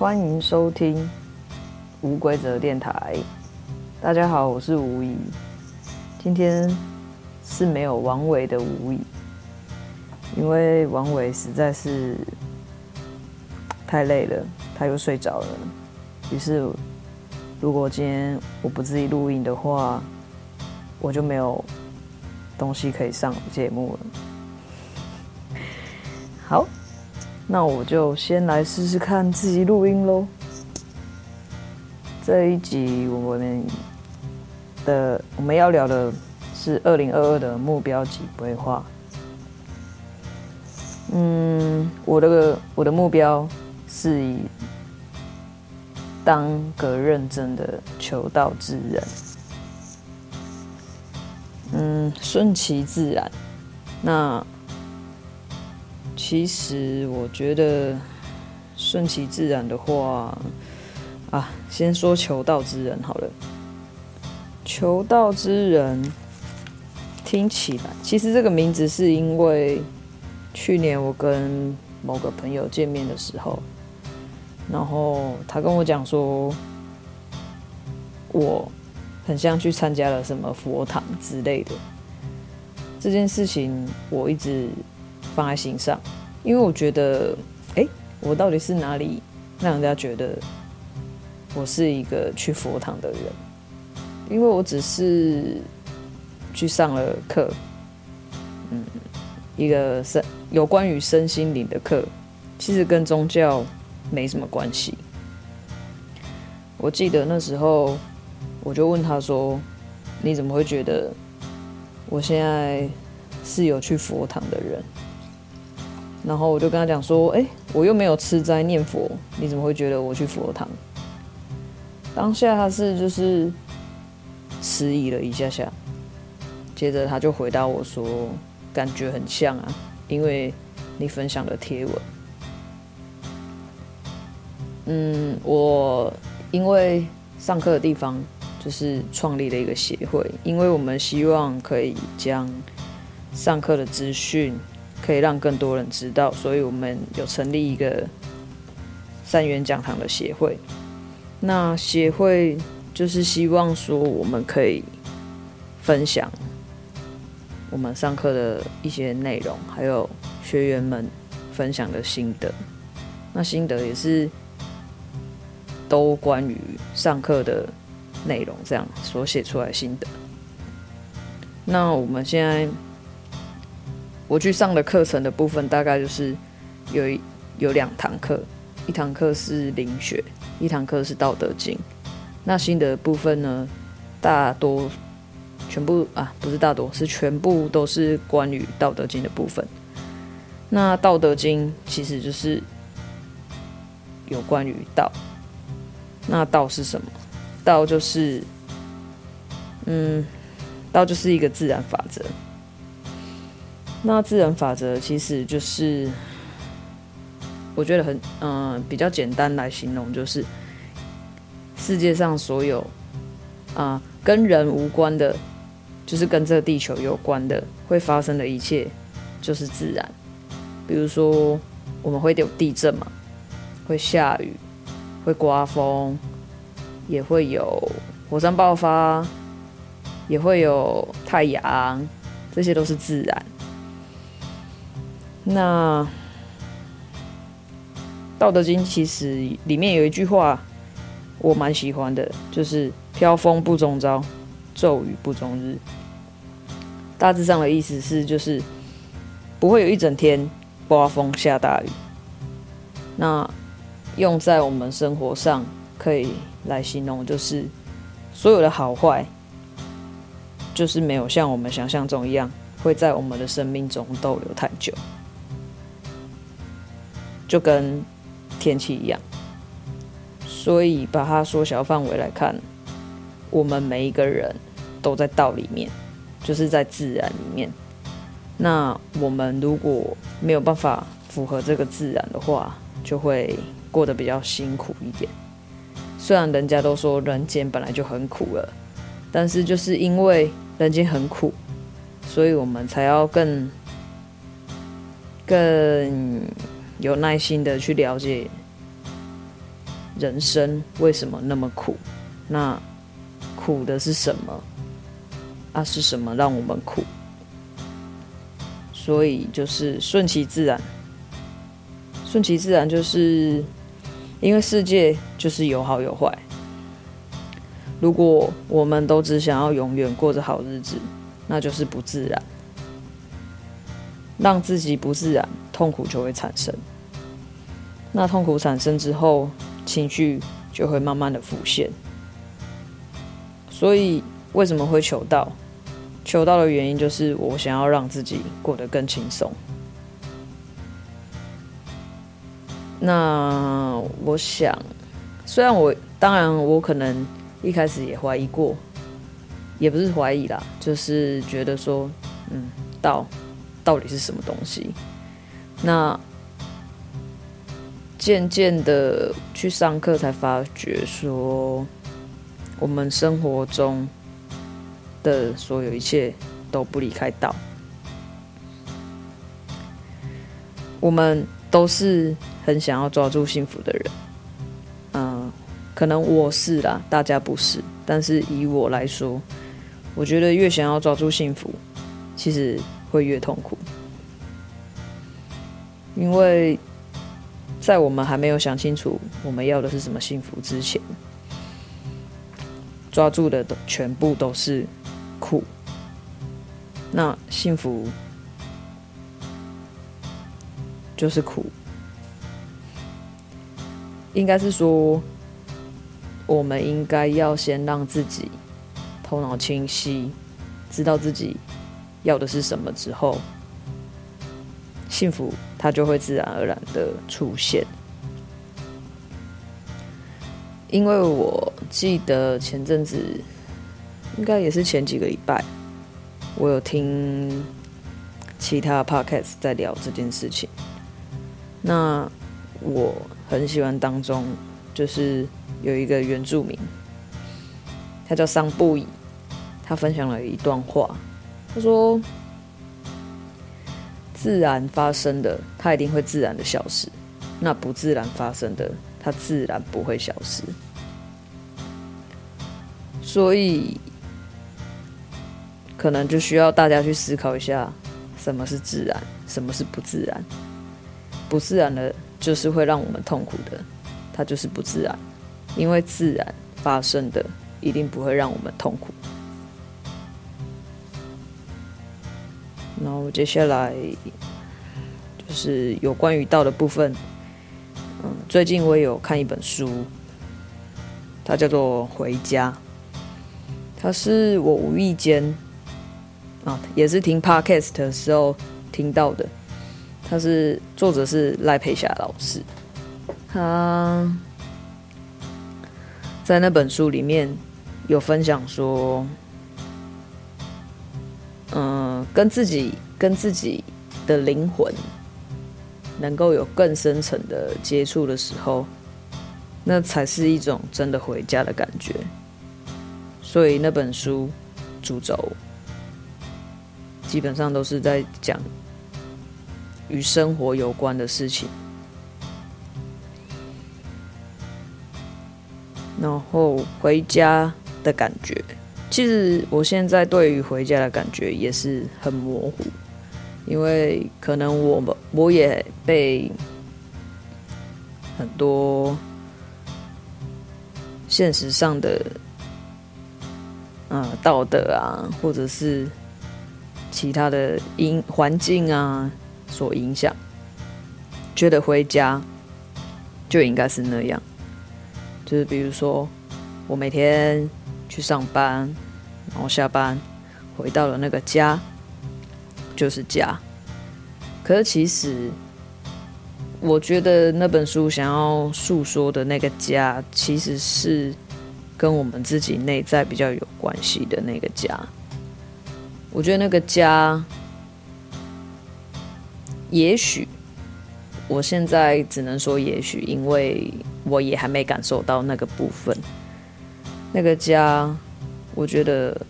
欢迎收听无规则电台。大家好，我是吴仪。今天是没有王伟的吴仪，因为王伟实在是太累了，他又睡着了。于是，如果今天我不自己录音的话，我就没有东西可以上节目了。那我就先来试试看自己录音喽。这一集我们的我们要聊的是二零二二的目标及规划。嗯，我的我的目标是以当个认真的求道之人。嗯，顺其自然。那。其实我觉得顺其自然的话，啊，先说求道之人好了。求道之人听起来，其实这个名字是因为去年我跟某个朋友见面的时候，然后他跟我讲说，我很像去参加了什么佛堂之类的。这件事情我一直放在心上。因为我觉得，哎，我到底是哪里让人家觉得我是一个去佛堂的人？因为我只是去上了课，嗯，一个身有关于身心灵的课，其实跟宗教没什么关系。我记得那时候，我就问他说：“你怎么会觉得我现在是有去佛堂的人？”然后我就跟他讲说：“哎，我又没有吃斋念佛，你怎么会觉得我去佛堂？”当下他是就是迟疑了一下下，接着他就回答我说：“感觉很像啊，因为你分享的贴文。”嗯，我因为上课的地方就是创立了一个协会，因为我们希望可以将上课的资讯。可以让更多人知道，所以我们有成立一个三元讲堂的协会。那协会就是希望说，我们可以分享我们上课的一些内容，还有学员们分享的心得。那心得也是都关于上课的内容，这样所写出来心得。那我们现在。我去上的课程的部分，大概就是有有两堂课，一堂课是灵学，一堂课是道德经。那心得的部分呢，大多全部啊，不是大多，是全部都是关于道德经的部分。那道德经其实就是有关于道。那道是什么？道就是，嗯，道就是一个自然法则。那自然法则其实就是，我觉得很嗯、比较简单来形容，就是世界上所有啊、跟人无关的，就是跟这个地球有关的会发生的一切，就是自然。比如说我们会有地震嘛，会下雨，会刮风，也会有火山爆发，也会有太阳，这些都是自然。那《道德经》其实里面有一句话，我蛮喜欢的，就是“飘风不终朝，骤雨不终日”。大致上的意思是，就是不会有一整天刮风下大雨。那用在我们生活上，可以来形容，就是所有的好坏，就是没有像我们想象中一样，会在我们的生命中逗留太久。就跟天气一样，所以把它缩小范围来看，我们每一个人都在道里面，就是在自然里面。那我们如果没有办法符合这个自然的话，就会过得比较辛苦一点。虽然人家都说人间本来就很苦了，但是就是因为人间很苦，所以我们才要更更。有耐心的去了解人生为什么那么苦？那苦的是什么？啊，是什么让我们苦？所以就是顺其自然，顺其自然就是因为世界就是有好有坏。如果我们都只想要永远过着好日子，那就是不自然，让自己不自然，痛苦就会产生。那痛苦产生之后，情绪就会慢慢的浮现。所以为什么会求道？求道的原因就是我想要让自己过得更轻松。那我想，虽然我当然我可能。一开始也怀疑过，也不是怀疑啦，就是觉得说，嗯，道到底是什么东西？那渐渐的去上课，才发觉说，我们生活中的所有一切都不离开道。我们都是很想要抓住幸福的人。嗯可能我是啦，大家不是。但是以我来说，我觉得越想要抓住幸福，其实会越痛苦。因为在我们还没有想清楚我们要的是什么幸福之前，抓住的都全部都是苦。那幸福就是苦，应该是说。我们应该要先让自己头脑清晰，知道自己要的是什么之后，幸福它就会自然而然的出现。因为我记得前阵子，应该也是前几个礼拜，我有听其他 podcast 在聊这件事情。那我很喜欢当中就是。有一个原住民，他叫桑布伊，他分享了一段话，他说：“自然发生的，它一定会自然的消失；那不自然发生的，它自然不会消失。”所以，可能就需要大家去思考一下，什么是自然，什么是不自然。不自然的，就是会让我们痛苦的，它就是不自然。因为自然发生的一定不会让我们痛苦。然后接下来就是有关于道的部分。嗯，最近我也有看一本书，它叫做《回家》。它是我无意间啊，也是听 Podcast 的时候听到的。它是作者是赖佩霞老师，他。在那本书里面有分享说，嗯，跟自己跟自己的灵魂能够有更深层的接触的时候，那才是一种真的回家的感觉。所以那本书主轴基本上都是在讲与生活有关的事情。然后回家的感觉，其实我现在对于回家的感觉也是很模糊，因为可能我们我也被很多现实上的嗯道德啊，或者是其他的因环境啊所影响，觉得回家就应该是那样。就是比如说，我每天去上班，然后下班回到了那个家，就是家。可是其实，我觉得那本书想要诉说的那个家，其实是跟我们自己内在比较有关系的那个家。我觉得那个家，也许。我现在只能说也许，因为我也还没感受到那个部分。那个家，我觉得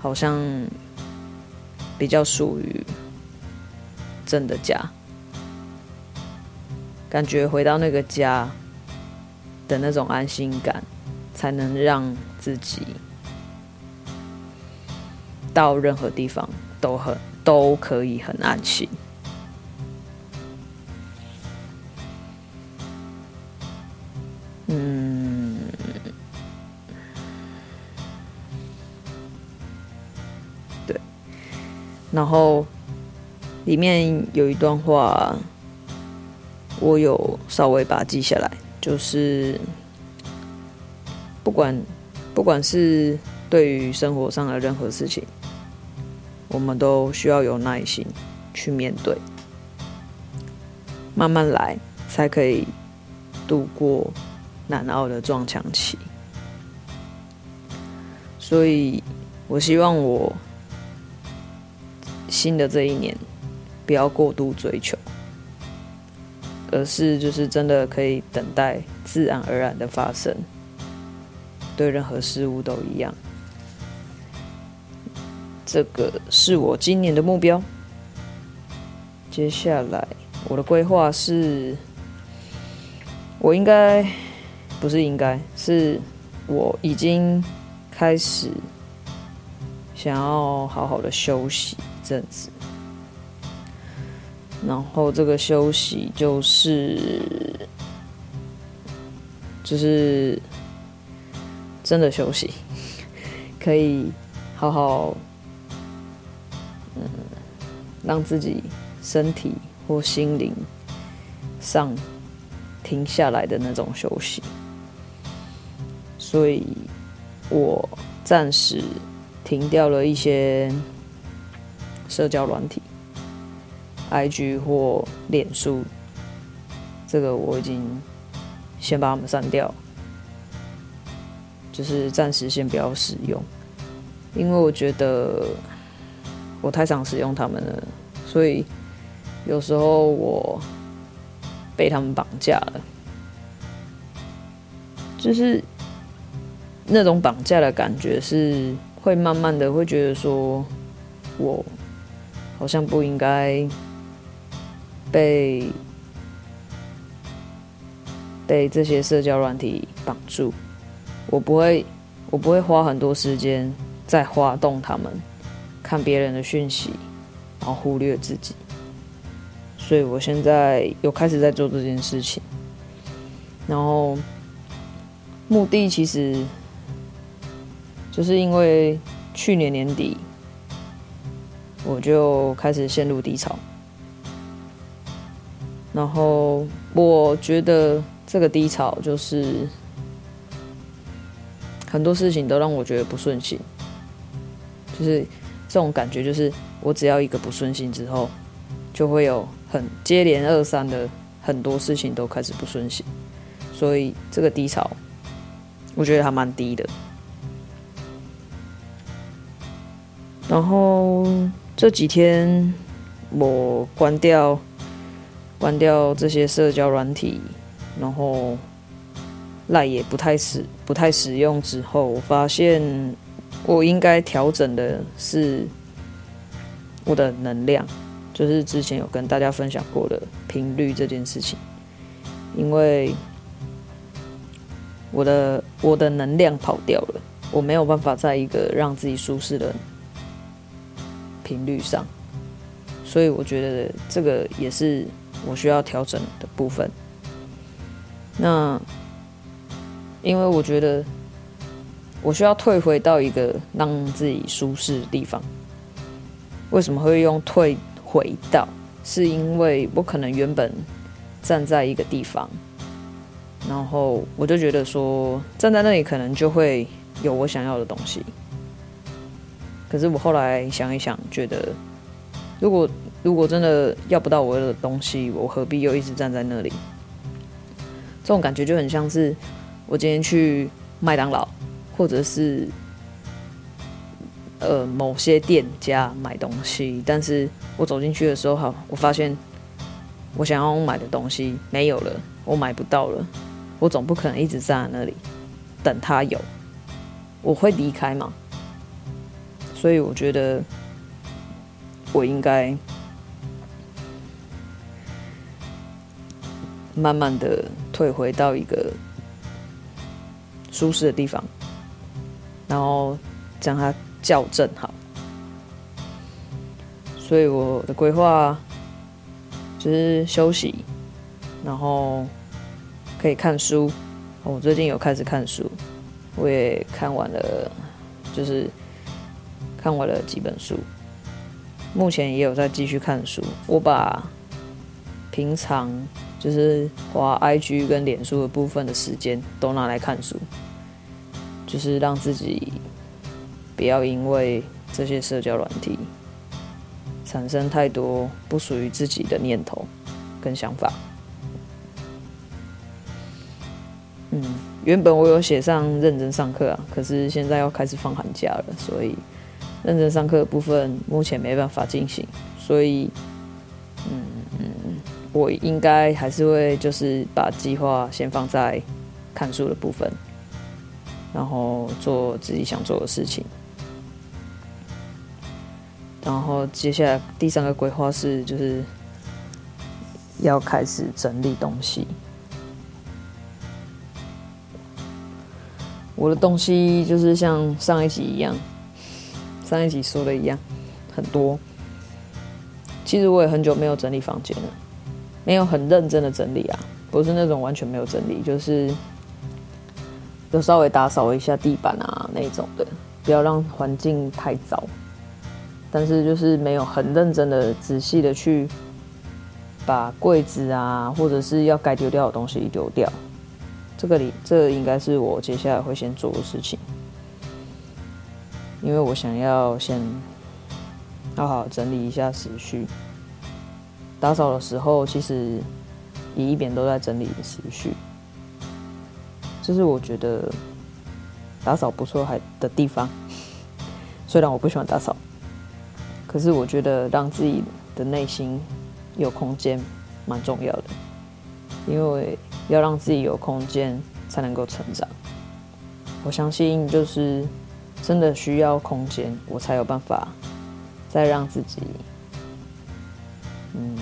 好像比较属于真的家。感觉回到那个家，的那种安心感，才能让自己到任何地方都很都可以很安心。然后里面有一段话，我有稍微把它记下来。就是不管不管是对于生活上的任何事情，我们都需要有耐心去面对，慢慢来，才可以度过难熬的撞墙期。所以，我希望我新的这一年不要过度追求。而是就是真的可以等待自然而然的发生，对任何事物都一样。这个是我今年的目标。接下来我的规划是，我应该不是应该，是我已经开始想要好好的休息阵子。然后这个休息就是，就是真的休息，可以好好，嗯，让自己身体或心灵上停下来的那种休息。所以我暂时停掉了一些社交软体。IG 或脸书，这个我已经先把它们删掉，就是暂时先不要使用，因为我觉得我太常使用它们了，所以有时候我被他们绑架了，就是那种绑架的感觉，是会慢慢的会觉得说，我好像不应该。被被这些社交软体绑住，我不会，我不会花很多时间在滑动他们，看别人的讯息，然后忽略自己。所以我现在有开始在做这件事情，然后目的其实就是因为去年年底我就开始陷入低潮。然后我觉得这个低潮就是很多事情都让我觉得不顺心，就是这种感觉，就是我只要一个不顺心之后，就会有很接连二三的很多事情都开始不顺心，所以这个低潮我觉得还蛮低的。然后这几天我关掉。关掉这些社交软体，然后赖也不太使不太使用之后，我发现我应该调整的是我的能量，就是之前有跟大家分享过的频率这件事情，因为我的我的能量跑掉了，我没有办法在一个让自己舒适的频率上，所以我觉得这个也是。我需要调整的部分，那因为我觉得我需要退回到一个让自己舒适的地方。为什么会用退回到？是因为我可能原本站在一个地方，然后我就觉得说站在那里可能就会有我想要的东西。可是我后来想一想，觉得如果如果真的要不到我的东西，我何必又一直站在那里？这种感觉就很像是我今天去麦当劳，或者是呃某些店家买东西，但是我走进去的时候，好，我发现我想要买的东西没有了，我买不到了，我总不可能一直站在那里等他有，我会离开吗？所以我觉得我应该。慢慢的退回到一个舒适的地方，然后将它校正好。所以我的规划就是休息，然后可以看书。我最近有开始看书，我也看完了，就是看完了几本书。目前也有在继续看书。我把平常就是滑 IG 跟脸书的部分的时间都拿来看书，就是让自己不要因为这些社交软体。产生太多不属于自己的念头跟想法。嗯，原本我有写上认真上课啊，可是现在要开始放寒假了，所以认真上课的部分目前没办法进行。所以，嗯，我应该还是会就是把计划先放在看书的部分，然后做自己想做的事情。然后接下来第三个规划是，就是要开始整理东西。我的东西就是像上一集一样，上一集说的一样，很多。其实我也很久没有整理房间了，没有很认真的整理啊，不是那种完全没有整理，就是有稍微打扫一下地板啊那种的，不要让环境太糟。但是就是没有很认真的、仔细的去把柜子啊，或者是要该丢掉的东西丢掉。这个里，这应该是我接下来会先做的事情，因为我想要先好好整理一下思绪。打扫的时候，其实也一边都在整理思绪。这是我觉得打扫不错还的地方，虽然我不喜欢打扫。可是我觉得让自己的内心有空间蛮重要的，因为要让自己有空间才能够成长。我相信就是真的需要空间，我才有办法再让自己嗯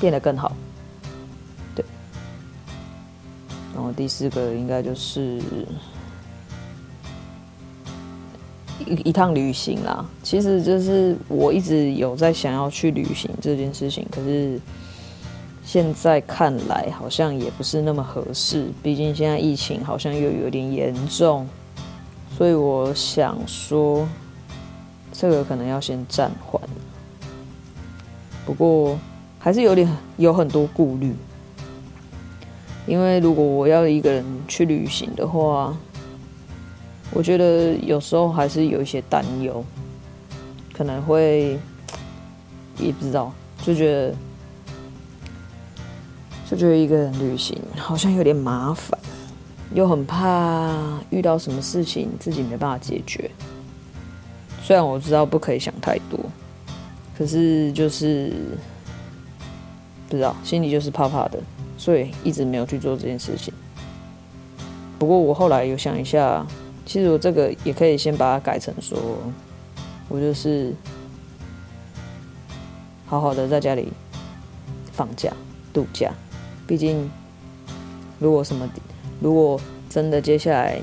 变得更好。对，然后第四个应该就是。一一趟旅行啦，其实就是我一直有在想要去旅行这件事情，可是现在看来好像也不是那么合适，毕竟现在疫情好像又有点严重，所以我想说，这个可能要先暂缓。不过还是有点有很多顾虑，因为如果我要一个人去旅行的话。我觉得有时候还是有一些担忧，可能会也不知道，就觉得就觉得一个人旅行好像有点麻烦，又很怕遇到什么事情自己没办法解决。虽然我知道不可以想太多，可是就是不知道，心里就是怕怕的，所以一直没有去做这件事情。不过我后来有想一下。其实我这个也可以先把它改成说，我就是好好的在家里放假度假。毕竟，如果什么，如果真的接下来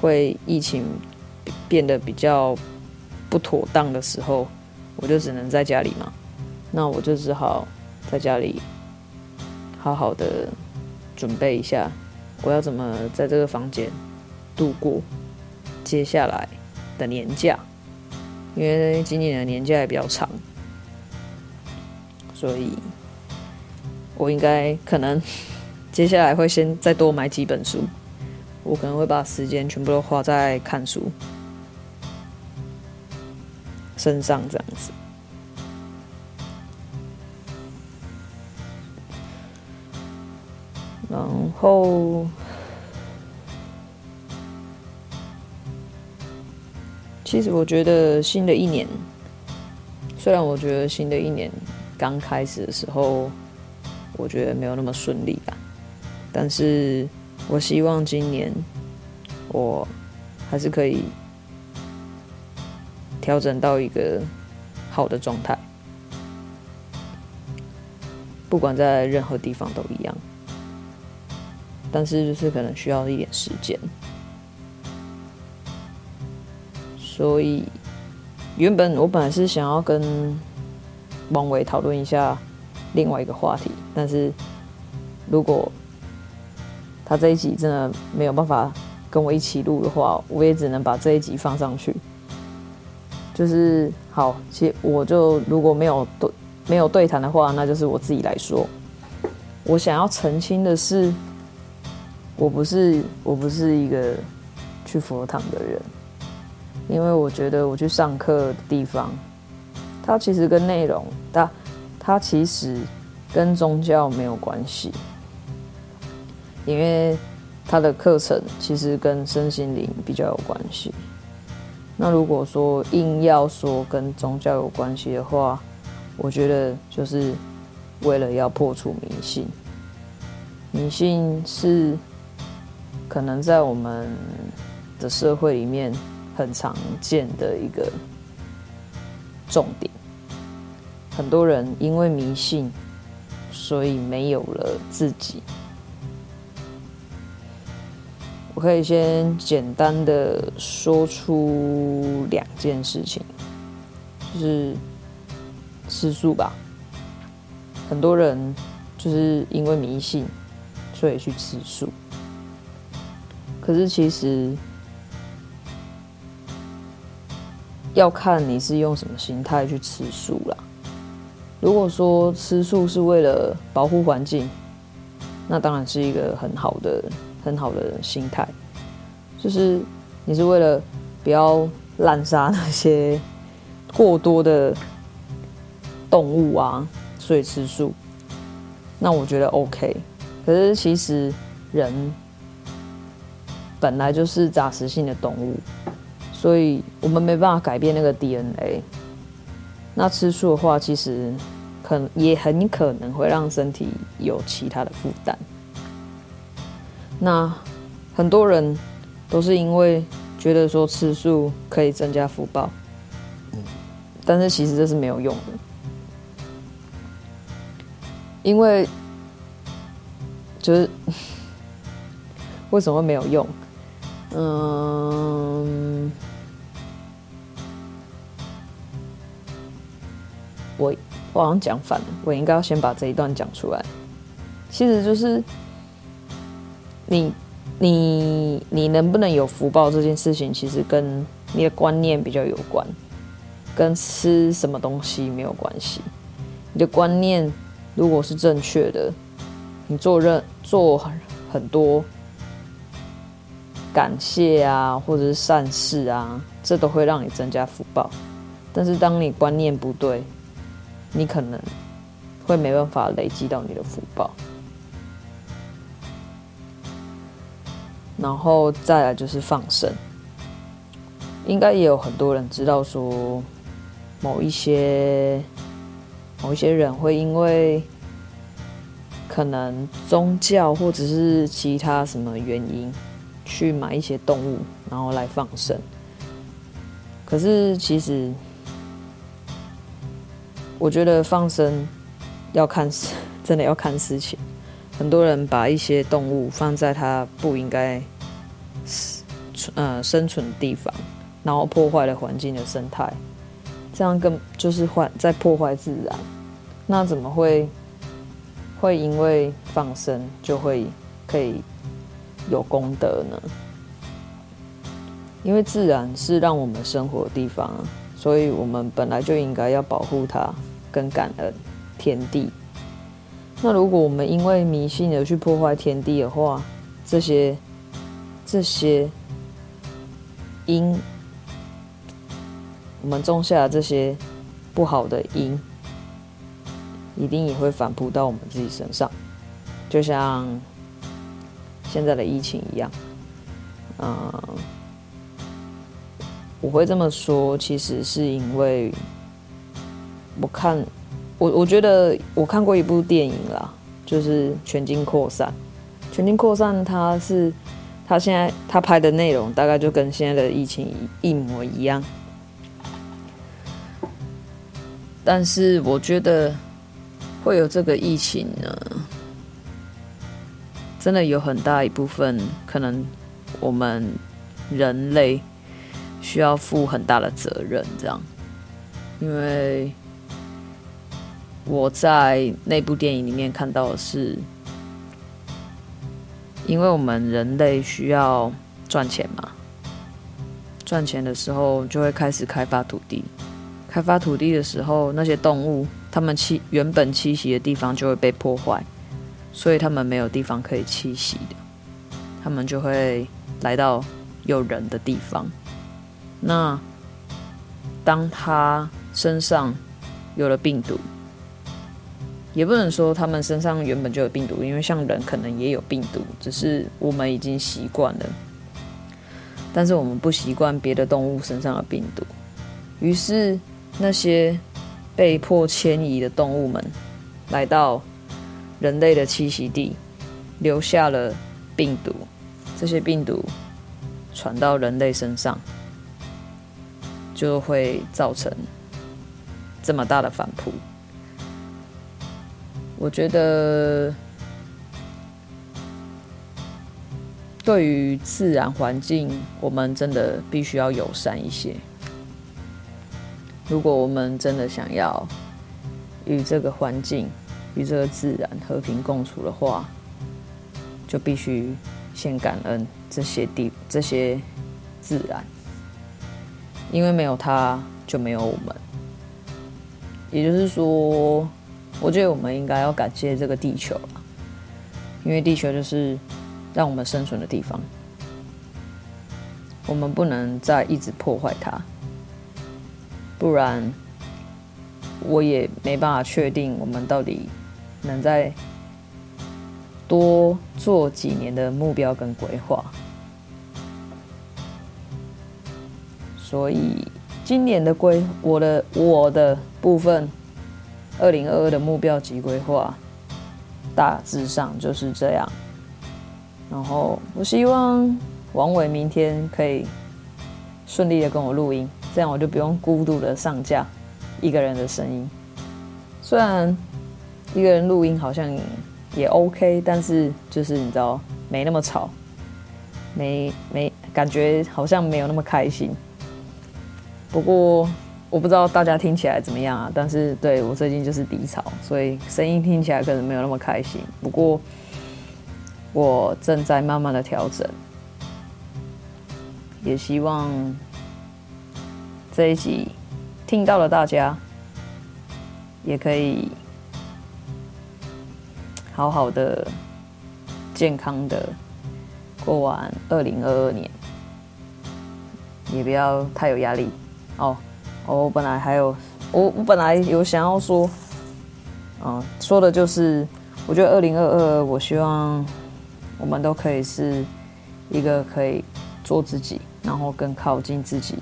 会疫情变得比较不妥当的时候，我就只能在家里嘛。那我就只好在家里好好的准备一下，我要怎么在这个房间度过。接下来的年假，因为今年的年假也比较长，所以我应该可能接下来会先再多买几本书，我可能会把时间全部都花在看书身上，这样子。然后。其实我觉得新的一年，虽然我觉得新的一年刚开始的时候，我觉得没有那么顺利吧，但是我希望今年我还是可以调整到一个好的状态，不管在任何地方都一样。但是就是可能需要一点时间。所以原本我本来是想要跟王维讨论一下另外一个话题，但是如果他这一集真的没有办法跟我一起录的话，我也只能把这一集放上去。就是好，其实我就如果没有对没有对谈的话，那就是我自己来说。我想要澄清的是，我不是我不是一个去佛堂的人，因为我觉得我去上课的地方，它其实跟内容，它它其实跟宗教没有关系，因为他的课程其实跟身心灵比较有关系。那如果说硬要说跟宗教有关系的话，我觉得就是为了要破除迷信。迷信是可能在我们的社会里面很常见的一个重点。很多人因为迷信，所以没有了自己。我可以先简单的说出两件事情，就是吃素吧。很多人就是因为迷信，所以去吃素。可是其实要看你是用什么心态去吃素啦。如果说吃素是为了保护环境，那当然是一个很好的。很好的心态，就是你是为了不要滥杀那些过多的动物啊，所以吃素。那我觉得 OK。可是其实人本来就是杂食性的动物，所以我们没办法改变那个 DNA。那吃素的话，其实可也很可能会让身体有其他的负担。那很多人都是因为觉得说吃素可以增加福报，但是其实这是没有用的，因为就是 为什么没有用？嗯，我我好像讲反了，我应该要先把这一段讲出来，其实就是。你、你、你能不能有福报这件事情，其实跟你的观念比较有关，跟吃什么东西没有关系。你的观念如果是正确的，你做任做很多感谢啊，或者是善事啊，这都会让你增加福报。但是当你观念不对，你可能会没办法累积到你的福报。然后再来就是放生，应该也有很多人知道说，某一些某一些人会因为可能宗教或者是其他什么原因，去买一些动物，然后来放生。可是其实，我觉得放生要看，真的要看事情。很多人把一些动物放在它不应该。呃，生存的地方，然后破坏了环境的生态，这样更就是坏在破坏自然。那怎么会会因为放生就会可以有功德呢？因为自然是让我们生活的地方，所以我们本来就应该要保护它，跟感恩天地。那如果我们因为迷信而去破坏天地的话，这些这些。因我们种下这些不好的因，一定也会反扑到我们自己身上，就像现在的疫情一样。嗯，我会这么说，其实是因为我看我我觉得我看过一部电影啦，就是《全境扩散》。《全境扩散》它是。他现在他拍的内容大概就跟现在的疫情一模一样，但是我觉得会有这个疫情呢，真的有很大一部分可能我们人类需要负很大的责任，这样，因为我在那部电影里面看到的是，因为我们人类需要赚钱嘛，赚钱的时候就会开始开发土地。开发土地的时候，那些动物它们栖原本栖息的地方就会被破坏，所以它们没有地方可以栖息的，它们就会来到有人的地方。那当它身上有了病毒，也不能说他们身上原本就有病毒，因为像人可能也有病毒，只是我们已经习惯了，但是我们不习惯别的动物身上的病毒，于是。那些被迫迁移的动物们来到人类的栖息地，留下了病毒。这些病毒传到人类身上，就会造成这么大的反扑。我觉得，对于自然环境，我们真的必须要友善一些。如果我们真的想要与这个环境、与这个自然和平共处的话，就必须先感恩这些地、这些自然，因为没有它，就没有我们。也就是说，我觉得我们应该要感谢这个地球了，因为地球就是让我们生存的地方，我们不能再一直破坏它。不然，我也没办法确定我们到底能再多做几年的目标跟规划。所以，今年的规，我的我的部分，二零二二的目标及规划，大致上就是这样。然后，我希望王伟明天可以顺利的跟我录音。这样我就不用孤独的上架一个人的声音。虽然一个人录音好像也 OK，但是就是你知道没那么吵，没没感觉好像没有那么开心。不过我不知道大家听起来怎么样啊？但是对我最近就是低潮，所以声音听起来可能没有那么开心。不过我正在慢慢的调整，也希望。这一集听到了，大家也可以好好的、健康的过完二零二二年，也不要太有压力哦哦。我本来还有，我我本来有想要说，嗯，说的就是，我觉得二零二二，我希望我们都可以是一个可以做自己，然后更靠近自己。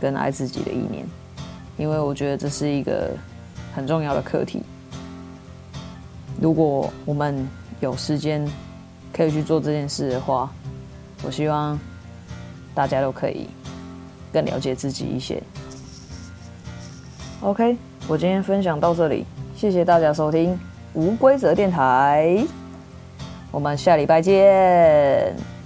更爱自己的一年，因为我觉得这是一个很重要的课题。如果我们有时间可以去做这件事的话，我希望大家都可以更了解自己一些。OK，我今天分享到这里，谢谢大家收听无规则电台，我们下礼拜见。